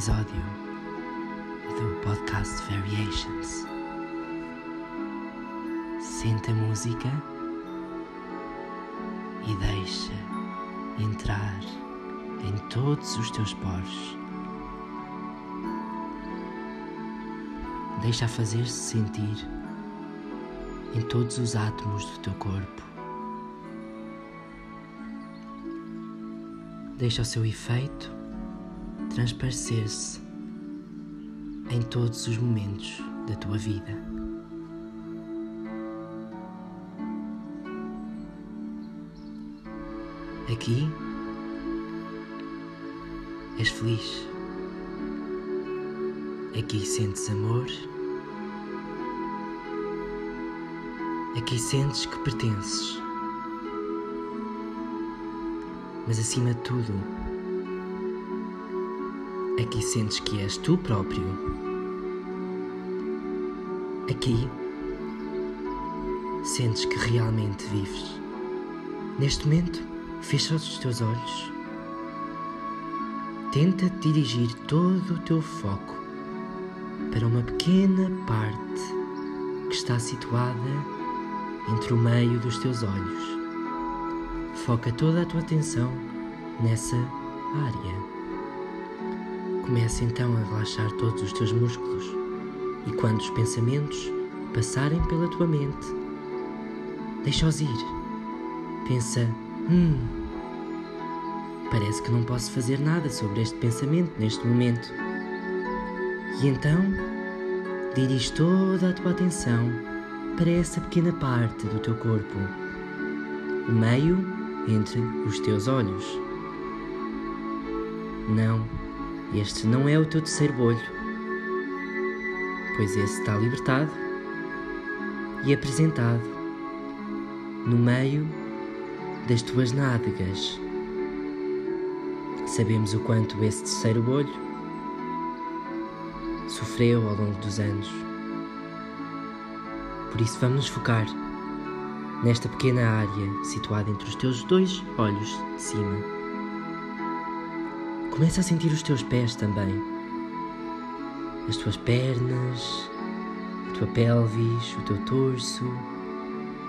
episódio do podcast Variations. Senta a música e deixa entrar em todos os teus poros. Deixa fazer-se sentir em todos os átomos do teu corpo. Deixa o seu efeito transparecer-se em todos os momentos da tua vida. Aqui és feliz. Aqui sentes amor. Aqui sentes que pertences. Mas acima de tudo, aqui sentes que és tu próprio. Aqui sentes que realmente vives. Neste momento, fecha os teus olhos. Tenta dirigir todo o teu foco para uma pequena parte que está situada entre o meio dos teus olhos. Foca toda a tua atenção nessa área. Começa então a relaxar todos os teus músculos e quando os pensamentos passarem pela tua mente, deixa-os ir. Pensa, hum, parece que não posso fazer nada sobre este pensamento neste momento. E então, dirige toda a tua atenção para essa pequena parte do teu corpo, o meio entre os teus olhos. Não, este não é o teu terceiro olho, pois esse está libertado e apresentado no meio das tuas nádegas. Sabemos o quanto esse terceiro olho sofreu ao longo dos anos. Por isso, vamos nos focar nesta pequena área situada entre os teus dois olhos de cima. Começa a sentir os teus pés também, as tuas pernas, a tua pelvis, o teu torso,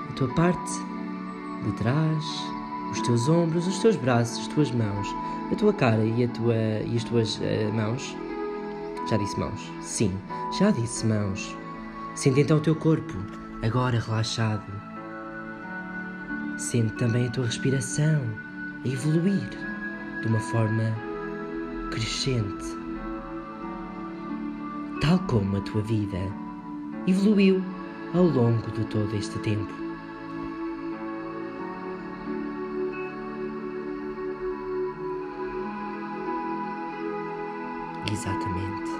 a tua parte de trás, os teus ombros, os teus braços, as tuas mãos, a tua cara e, a tua, e as tuas uh, mãos. Já disse mãos? Sim, já disse mãos. Sente então o teu corpo, agora relaxado. Sente também a tua respiração a evoluir de uma forma crescente. Tal como a tua vida evoluiu ao longo de todo este tempo. Exatamente.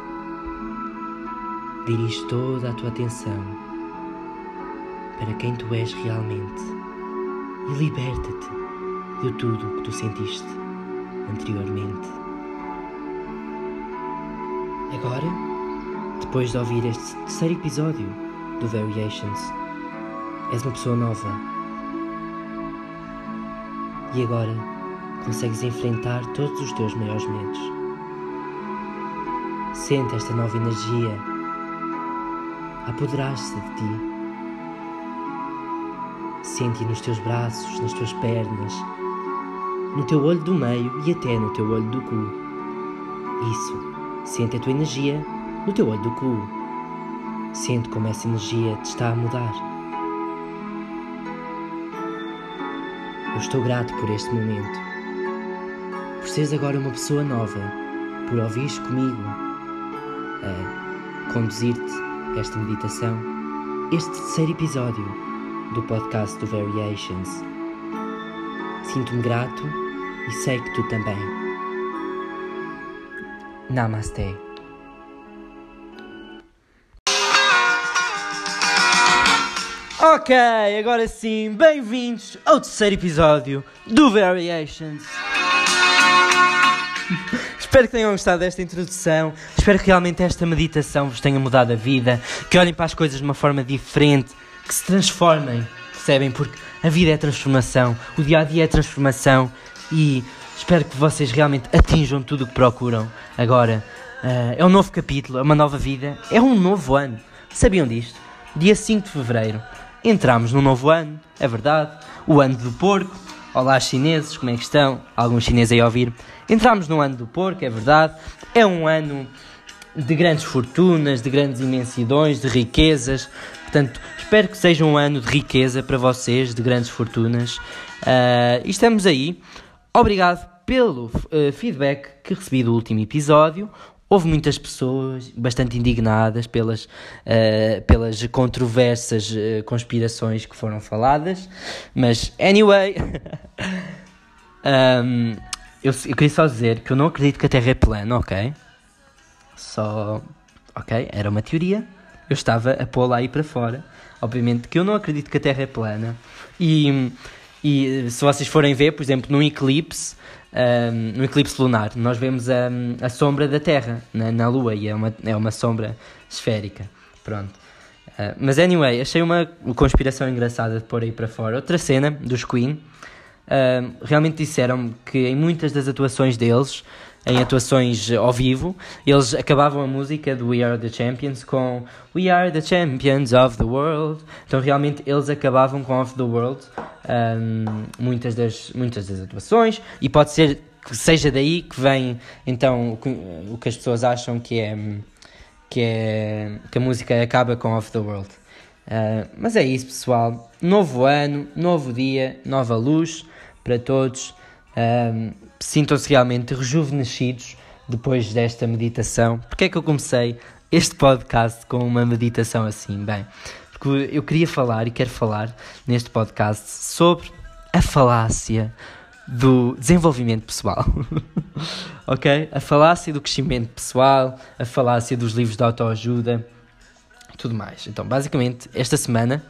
Dirige toda a tua atenção para quem tu és realmente e liberta-te de tudo o que tu sentiste anteriormente. Agora, depois de ouvir este terceiro episódio do Variations, és uma pessoa nova. E agora consegues enfrentar todos os teus maiores medos. Sente esta nova energia apoderar-se de ti. Sente nos teus braços, nas tuas pernas, no teu olho do meio e até no teu olho do cu. Isso. Sente a tua energia no teu olho do cu. Sente como essa energia te está a mudar. Eu estou grato por este momento. Por seres agora uma pessoa nova. Por ouvires comigo a conduzir-te esta meditação. Este terceiro episódio do podcast do Variations. Sinto-me grato e sei que tu também. Namaste. Ok, agora sim, bem-vindos ao terceiro episódio do Variations. Espero que tenham gostado desta introdução. Espero que realmente esta meditação vos tenha mudado a vida. Que olhem para as coisas de uma forma diferente. Que se transformem percebem? Porque a vida é transformação, o dia a dia é transformação e espero que vocês realmente atinjam tudo o que procuram. Agora, uh, é um novo capítulo, é uma nova vida, é um novo ano. Sabiam disto? Dia 5 de fevereiro, entramos num novo ano, é verdade, o ano do porco. Olá, chineses, como é que estão? Alguns chineses aí a ouvir. Entramos no ano do porco, é verdade, é um ano de grandes fortunas, de grandes imensidões, de riquezas. Portanto, espero que seja um ano de riqueza para vocês, de grandes fortunas. Uh, e estamos aí. Obrigado pelo uh, feedback que recebi do último episódio. Houve muitas pessoas bastante indignadas pelas, uh, pelas controversas conspirações que foram faladas, mas anyway, um, eu, eu queria só dizer que eu não acredito que a Terra é plana, ok? Só. Ok, era uma teoria. Eu estava a pô-la aí para fora. Obviamente que eu não acredito que a Terra é plana. E, e se vocês forem ver, por exemplo, num eclipse, um, no eclipse lunar, nós vemos a, a sombra da Terra na, na Lua e é uma, é uma sombra esférica. Pronto. Uh, mas anyway, achei uma conspiração engraçada de pôr aí para fora. Outra cena dos Queen. Uh, realmente disseram que em muitas das atuações deles em atuações ao vivo, eles acabavam a música do We Are the Champions com We Are the Champions of the World. Então realmente eles acabavam com Of the World um, muitas, das, muitas das atuações e pode ser que seja daí que vem então o que, o que as pessoas acham que é que é que a música acaba com Of the World. Uh, mas é isso, pessoal. Novo ano, novo dia, nova luz para todos. Um, sintam-se realmente rejuvenescidos depois desta meditação. Porque é que eu comecei este podcast com uma meditação assim? Bem, porque eu queria falar e quero falar neste podcast sobre a falácia do desenvolvimento pessoal. ok? A falácia do crescimento pessoal, a falácia dos livros de autoajuda, tudo mais. Então, basicamente, esta semana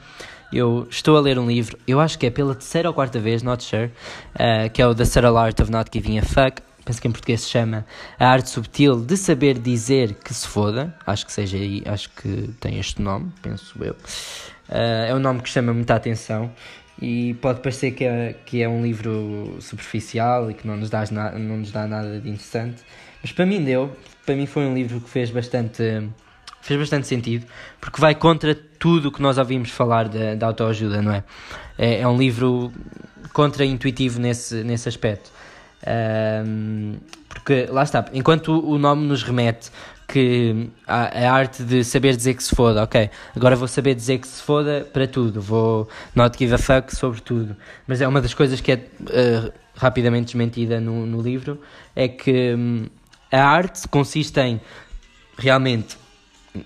eu estou a ler um livro, eu acho que é pela terceira ou quarta vez, not sure, uh, que é o The Subtle Art of Not Giving a Fuck. Penso que em português se chama A Arte Subtil de Saber Dizer que se foda. Acho que seja aí, acho que tem este nome, penso eu. Uh, é um nome que chama muita atenção e pode parecer que é, que é um livro superficial e que não nos, dá não nos dá nada de interessante, mas para mim deu. Para mim foi um livro que fez bastante fez bastante sentido, porque vai contra tudo o que nós ouvimos falar da, da autoajuda, não é? é? é? um livro contra-intuitivo nesse, nesse aspecto. Um, porque, lá está, enquanto o nome nos remete que a, a, arte de saber dizer que se foda, ok, agora vou saber dizer que se foda para tudo, vou not give a fuck sobre tudo, mas é uma das coisas que é uh, rapidamente desmentida no, no livro, é que um, a arte consiste em realmente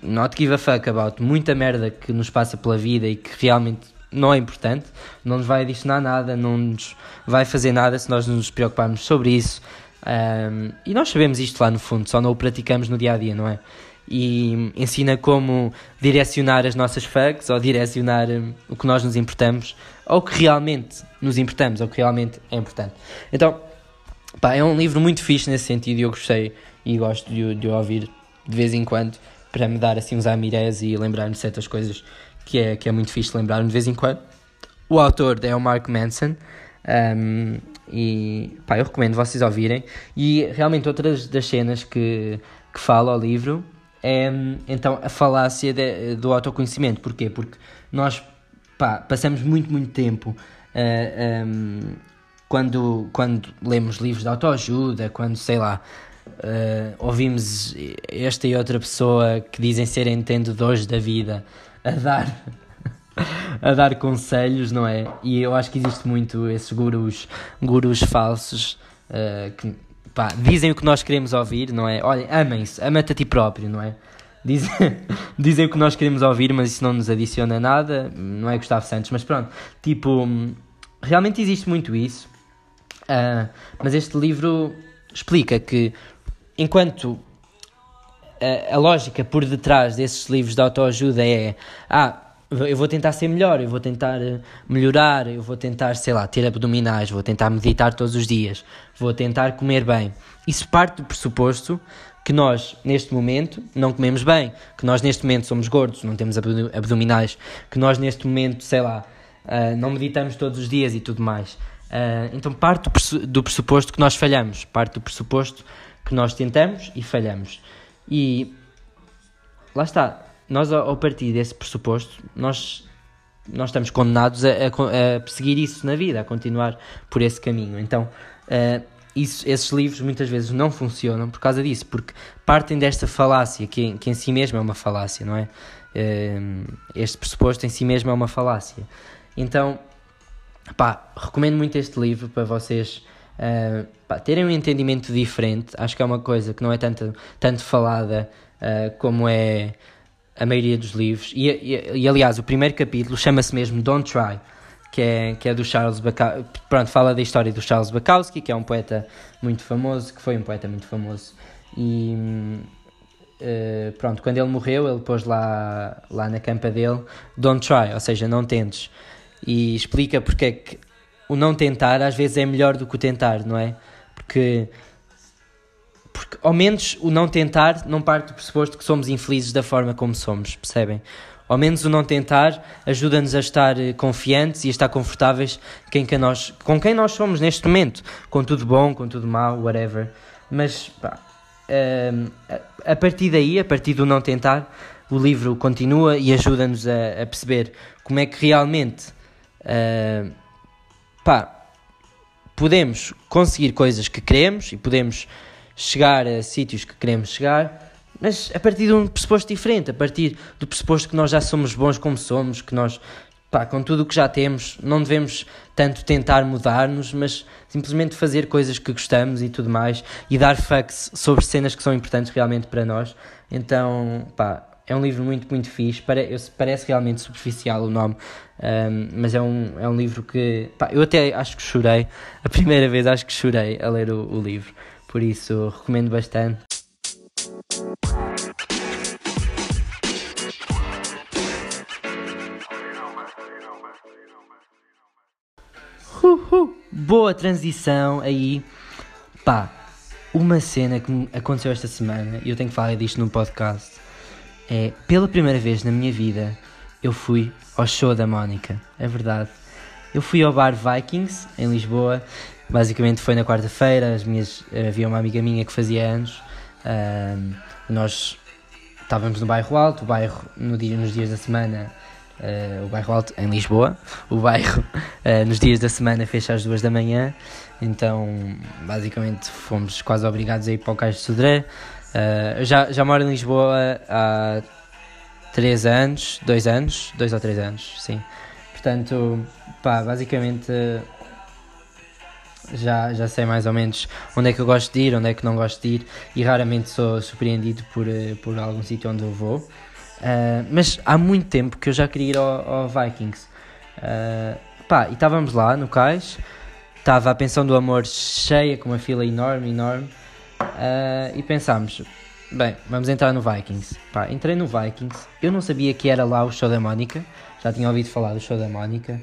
not give a fuck about muita merda que nos passa pela vida e que realmente não é importante, não nos vai adicionar nada, não nos vai fazer nada se nós nos preocuparmos sobre isso. Um, e nós sabemos isto lá no fundo, só não o praticamos no dia a dia, não é? E ensina como direcionar as nossas fucks ou direcionar um, o que nós nos importamos, ou que realmente nos importamos, ou que realmente é importante. Então, pá, é um livro muito fixe nesse sentido e eu gostei e gosto de, de ouvir de vez em quando para me dar assim uns amirés e lembrar-me de certas coisas que é, que é muito fixe lembrar-me de vez em quando. O autor é o Mark Manson. Um, e pá, eu recomendo vocês ouvirem. E realmente, outras das cenas que, que fala ao livro é então a falácia de, do autoconhecimento. Porquê? Porque nós pá, passamos muito, muito tempo uh, um, quando, quando lemos livros de autoajuda, quando sei lá, uh, ouvimos esta e outra pessoa que dizem ser entendedores da vida a dar a dar conselhos, não é? E eu acho que existe muito esses gurus, gurus falsos uh, que pá, dizem o que nós queremos ouvir, não é? Olha, amem-se, ama-te a ti próprio, não é? Dizem, dizem o que nós queremos ouvir, mas isso não nos adiciona nada, não é Gustavo Santos, mas pronto, tipo, realmente existe muito isso, uh, mas este livro explica que enquanto a, a, lógica por detrás desses livros de autoajuda é ah, eu vou tentar ser melhor, eu vou tentar eh, melhorar, eu vou tentar, sei lá, ter abdominais, vou tentar meditar todos os dias, vou tentar comer bem. Isso parte do pressuposto que nós, neste momento, não comemos bem, que nós, neste momento, somos gordos, não temos abdominais, que nós, neste momento, sei lá, uh, não meditamos todos os dias e tudo mais. Uh, então parte do pressuposto que nós falhamos, parte do pressuposto que nós tentamos e falhamos. E lá está, nós ao partir desse pressuposto, nós, nós estamos condenados a, a, a perseguir isso na vida, a continuar por esse caminho. Então, uh, isso, esses livros muitas vezes não funcionam por causa disso, porque partem desta falácia, que, que em si mesmo é uma falácia, não é? Uh, este pressuposto em si mesmo é uma falácia. Então, pá, recomendo muito este livro para vocês uh, pá, terem um entendimento diferente. Acho que é uma coisa que não é tanto, tanto falada uh, como é a maioria dos livros. E, e, e aliás, o primeiro capítulo chama-se mesmo Don't Try, que é, que é do Charles Bukowski. Pronto, fala da história do Charles Bukowski, que é um poeta muito famoso, que foi um poeta muito famoso. E uh, pronto, quando ele morreu, ele pôs lá, lá na campa dele Don't Try, ou seja, não tentes. E explica porque é que o não tentar às vezes é melhor do que o tentar, não é? Porque porque ao menos o não tentar não parte do pressuposto que somos infelizes da forma como somos, percebem? Ao menos o não tentar ajuda-nos a estar eh, confiantes e a estar confortáveis quem, nós, com quem nós somos neste momento, com tudo bom, com tudo mau, whatever. Mas pá, ehm, a partir daí, a partir do não tentar, o livro continua e ajuda-nos a, a, perceber como é que realmente uh, pá, podemos conseguir coisas que queremos e podemos chegar a sítios que queremos chegar, mas a partir de um pressuposto diferente, a partir do pressuposto que nós já somos bons como somos, que nós, pá, com tudo o que já temos, não devemos tanto tentar mudar-nos, mas simplesmente fazer coisas que gostamos e tudo mais, e dar facts sobre cenas que são importantes realmente para nós. Então, pá, é um livro muito, muito fixe. Parece realmente superficial o nome, um, mas é um, é um livro que. Pá, eu até acho que chorei. A primeira vez acho que chorei a ler o, o livro por isso recomendo bastante. Uhul. Boa transição aí. Pá, uma cena que aconteceu esta semana, e eu tenho que falar disto no podcast, é pela primeira vez na minha vida eu fui ao show da Mónica. É verdade. Eu fui ao bar Vikings em Lisboa Basicamente foi na quarta-feira, as minhas, havia uma amiga minha que fazia anos, uh, nós estávamos no bairro Alto, o bairro no dia, nos dias da semana, uh, o bairro Alto em Lisboa, o bairro uh, nos dias da semana fecha às duas da manhã, então basicamente fomos quase obrigados a ir para o Cais de Sodré. Uh, já, já moro em Lisboa há três anos, dois anos, dois ou três anos, sim. Portanto, pá, basicamente já, já sei mais ou menos onde é que eu gosto de ir, onde é que não gosto de ir e raramente sou surpreendido por, eh, por algum sítio onde eu vou. Uh, mas há muito tempo que eu já queria ir ao, ao Vikings. Uh, pá, e estávamos lá no cais, estava a pensão do amor cheia, com uma fila enorme, enorme, uh, e pensámos, bem, vamos entrar no Vikings. Pá, entrei no Vikings, eu não sabia que era lá o show da Mónica, já tinha ouvido falar do show da Mónica,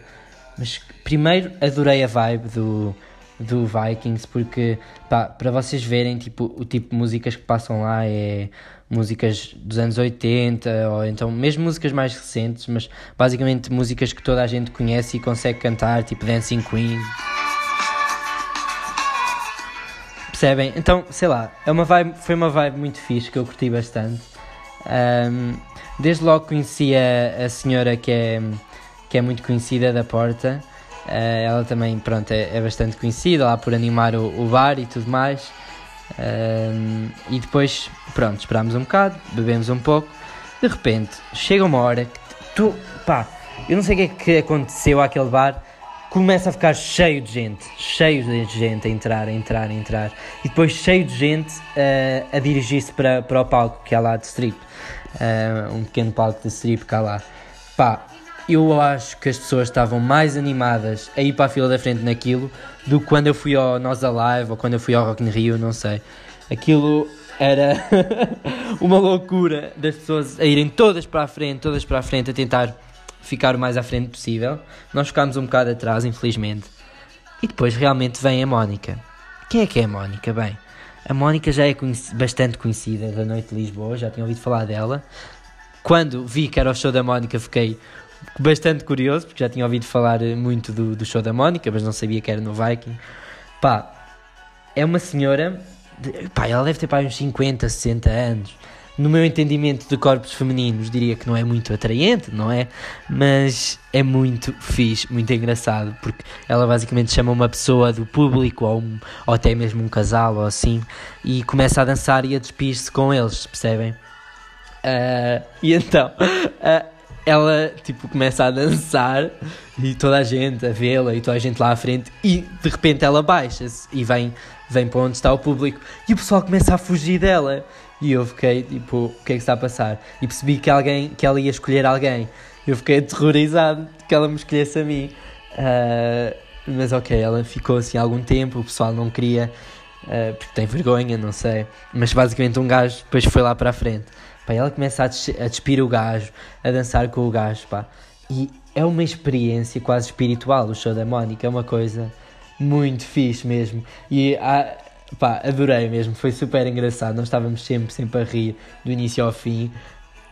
mas primeiro adorei a vibe do, do Vikings, porque pá, para vocês verem tipo, o tipo de músicas que passam lá é músicas dos anos 80 ou então mesmo músicas mais recentes, mas basicamente músicas que toda a gente conhece e consegue cantar, tipo Dancing Queen. Percebem? Então, sei lá, é uma vibe, foi uma vibe muito fixe que eu curti bastante. Um, desde logo conheci a, a senhora que é, que é muito conhecida da Porta. Uh, ela também, pronto, é, é, bastante conhecida lá por animar o, o bar e tudo mais. Uh, e depois, pronto, esperámos um bocado, bebemos um pouco. De repente, chega uma hora que tu, pá, eu não sei o que é que aconteceu àquele bar. Começa a ficar cheio de gente, cheio de gente a entrar, a entrar, a entrar, e depois cheio de gente uh, a dirigir-se para, para o palco que há lá de strip, um pequeno palco de strip que há lá. Pá, eu acho que as pessoas estavam mais animadas a ir para a fila da frente naquilo do que quando eu fui ao Nós Alive ou quando eu fui ao Rock in Rio, não sei. Aquilo era uma loucura das pessoas a irem todas para a frente, todas para a frente, a tentar ficar o mais à frente possível. Nós ficámos um bocado atrás, infelizmente. E depois realmente vem a Mónica. Quem é que é a Mónica? Bem, a Mónica já é bastante conhecida da Noite de Lisboa, já tinha ouvido falar dela. Quando vi que era o show da Mónica, fiquei bastante curioso, porque já tinha ouvido falar muito do, do show da Mónica, mas não sabia que era no Viking. Pá, é uma senhora, de, pá, ela deve ter pá, uns 50, 60 anos. No meu entendimento de corpos femininos, diria que não é muito atraente, não é? Mas é muito fixe, muito engraçado, porque ela basicamente chama uma pessoa do público, ou, um, ou até mesmo um casal, ou assim, e começa a dançar e a despir-se com eles, percebem? Uh, e então, uh, ela tipo começa a dançar e toda a gente a vê-la e toda a gente lá à frente e de repente ela baixa-se e vem, vem para onde está o público e o pessoal começa a fugir dela e eu fiquei tipo, o que é que está a passar? E percebi que alguém, que ela ia escolher alguém eu fiquei aterrorizado que ela me escolhesse a mim uh, mas ok, ela ficou assim algum tempo, o pessoal não queria uh, porque tem vergonha, não sei mas basicamente um gajo depois foi lá para a frente Pá, ela começa a, a despir o gajo, a dançar com o gajo, pá. E é uma experiência quase espiritual o show da Mónica, é uma coisa muito fixe mesmo. E ah, pá, adorei mesmo, foi super engraçado. Nós estávamos sempre, sempre a rir do início ao fim.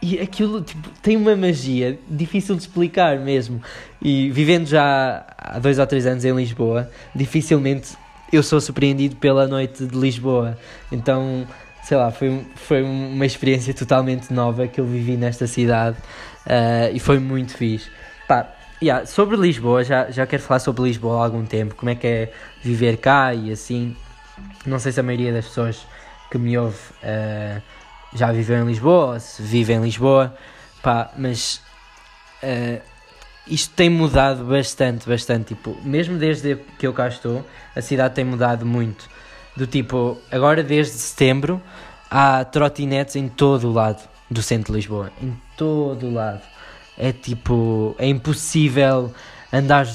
E aquilo tipo, tem uma magia difícil de explicar mesmo. E vivendo já há dois ou três anos em Lisboa, dificilmente eu sou surpreendido pela noite de Lisboa. Então sei lá, foi, foi uma experiência totalmente nova que eu vivi nesta cidade uh, e foi muito fixe. Pá, yeah, sobre Lisboa, já, já quero falar sobre Lisboa há algum tempo, como é que é viver cá e assim. Não sei se a maioria das pessoas que me ouve uh, já viveu em Lisboa, se vive em Lisboa, pá, mas uh, isto tem mudado bastante, bastante. Tipo, mesmo desde que eu cá estou, a cidade tem mudado muito. Do tipo, agora desde setembro há trotinetes em todo o lado do centro de Lisboa. Em todo o lado. É tipo, é impossível andar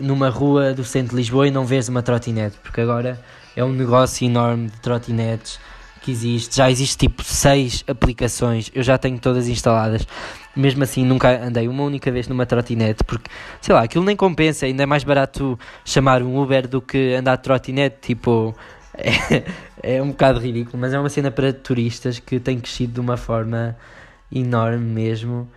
numa rua do centro de Lisboa e não vês uma trotinete, porque agora é um negócio enorme de trotinetes que existe. Já existe tipo seis aplicações, eu já tenho todas instaladas. Mesmo assim, nunca andei uma única vez numa trotinete, porque sei lá, aquilo nem compensa. Ainda é mais barato chamar um Uber do que andar de trotinete. Tipo, é, é um bocado ridículo, mas é uma cena para turistas que tem crescido de uma forma enorme mesmo.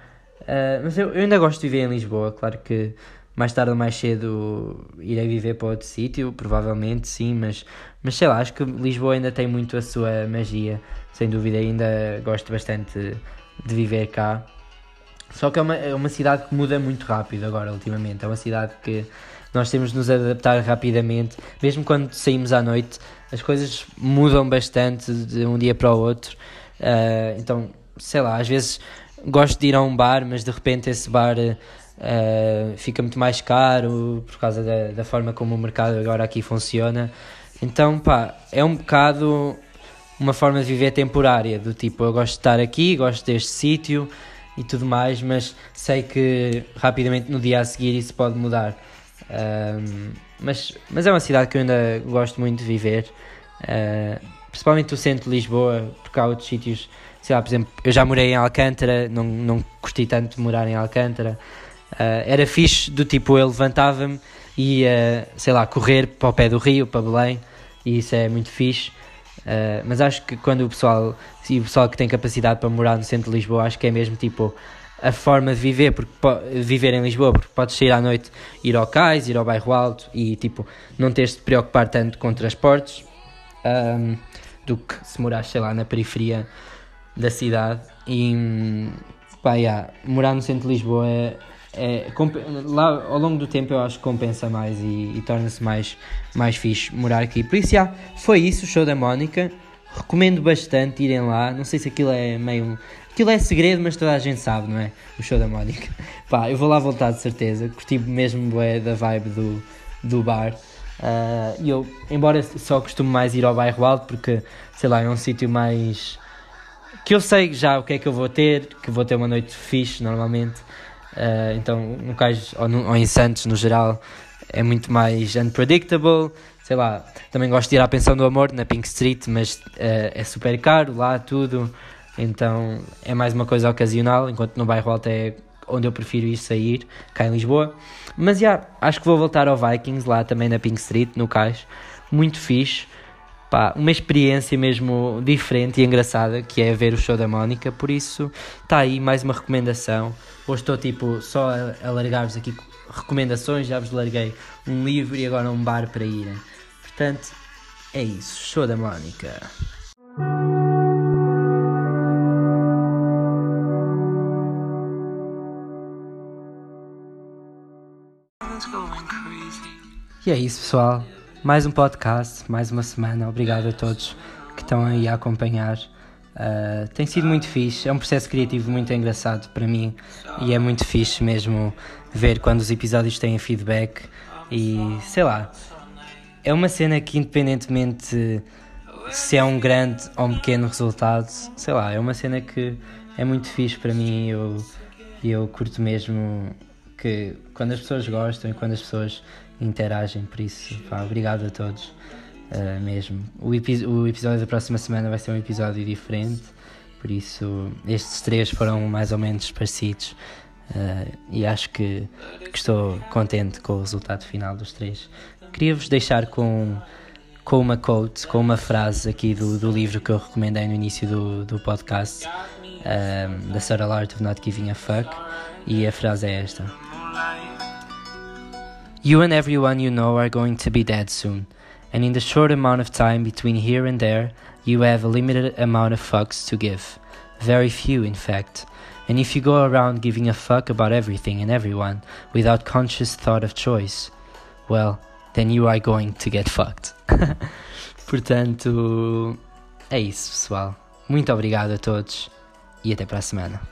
Uh, mas eu, eu, ainda gosto de viver em Lisboa, claro que mais tarde ou mais cedo irei viver para outro sítio, provavelmente sim, mas, mas sei lá, acho que Lisboa ainda tem muito a sua magia, sem dúvida, ainda gosto bastante de viver cá. Só que é uma, é uma cidade que muda muito rápido agora, ultimamente. É uma cidade que nós temos de nos adaptar rapidamente, mesmo quando saímos à noite, as coisas mudam bastante de um dia para o outro. Uh, então, sei lá, às vezes gosto de ir a um bar, mas de repente esse bar uh, fica muito mais caro por causa da, da forma como o mercado agora aqui funciona. Então, pá, é um bocado uma forma de viver temporária, do tipo, eu gosto de estar aqui, gosto deste sítio e tudo mais, mas sei que rapidamente no dia a seguir isso pode mudar. Um, mas, mas é uma cidade que eu ainda gosto muito de viver, uh, principalmente o centro de Lisboa, porque há outros sítios, sei lá, por exemplo, eu já morei em Alcântara, não, não curti tanto de morar em Alcântara. Uh, era fixe, do tipo, eu levantava-me e ia, sei lá, correr para o pé do rio, para Belém, e isso é muito fixe. Uh, mas acho que quando o pessoal, o pessoal que tem capacidade para morar no centro de Lisboa, acho que é mesmo tipo a forma de viver, porque viver em Lisboa, porque podes sair à noite, ir ao cais, ir ao bairro alto e tipo, não teres de preocupar tanto com transportes um, do que se morares, sei lá, na periferia da cidade. E pá, yeah, morar no centro de Lisboa é, é, lá ao longo do tempo eu acho que compensa mais e, e torna-se mais, mais fixe morar aqui. Por isso, yeah, foi isso o show da Mónica. Recomendo bastante irem lá. Não sei se aquilo é meio Aquilo é segredo, mas toda a gente sabe, não é? O show da Mónica. Pá, eu vou lá voltar de certeza. Curti mesmo é, da vibe do, do bar. Ah, e uh, eu, embora só costumo mais ir ao bairro alto, porque, sei lá, é um sítio mais. que eu sei já o que é que eu vou ter, que vou ter uma noite fixe normalmente. Uh, então, no caso, ou, no, ou em Santos no geral, é muito mais unpredictable. Sei lá, também gosto de ir à Pensão do Amor na Pink Street, mas uh, é super caro lá tudo. Então é mais uma coisa ocasional, enquanto no bairro alto é onde eu prefiro ir sair, cá em Lisboa. Mas já, yeah, acho que vou voltar ao Vikings, lá também na Pink Street, no Cais. Muito fixe. Pá, uma experiência mesmo diferente e engraçada que é ver o show da Mónica. Por isso, está aí mais uma recomendação. Hoje estou tipo só a, a largar-vos aqui recomendações, já vos larguei um livro e agora um bar para irem. Portanto, é isso. Show da Mónica. E é isso, pessoal. Mais um podcast, mais uma semana. Obrigado a todos que estão aí a acompanhar. Uh, tem sido muito fixe, é um processo criativo muito engraçado para mim e é muito fixe mesmo ver quando os episódios têm feedback e sei lá, é uma cena que independentemente se é um grande ou um pequeno resultado, sei lá, é uma cena que é muito fixe para mim e eu, eu curto mesmo que quando as pessoas gostam e quando as pessoas interagem, por isso, pá, obrigado a todos uh, mesmo. O, o episódio da próxima semana vai ser um episódio diferente, por isso estes três foram mais ou menos parecidos uh, e acho que, que, estou contente com o resultado final dos três. Queria-vos deixar com, com uma quote, com uma frase aqui do, do livro que eu recomendei no início do, do podcast, um, eh, da Sarah Art of Not Giving a Fuck, e a frase é esta. You and everyone you know are going to be dead soon, and in the short amount of time between here and there, you have a limited amount of fucks to give. Very few, in fact. And if you go around giving a fuck about everything and everyone without conscious thought of choice, well, then you are going to get fucked. Portanto, é isso, pessoal. Muito obrigado a todos e até para a semana.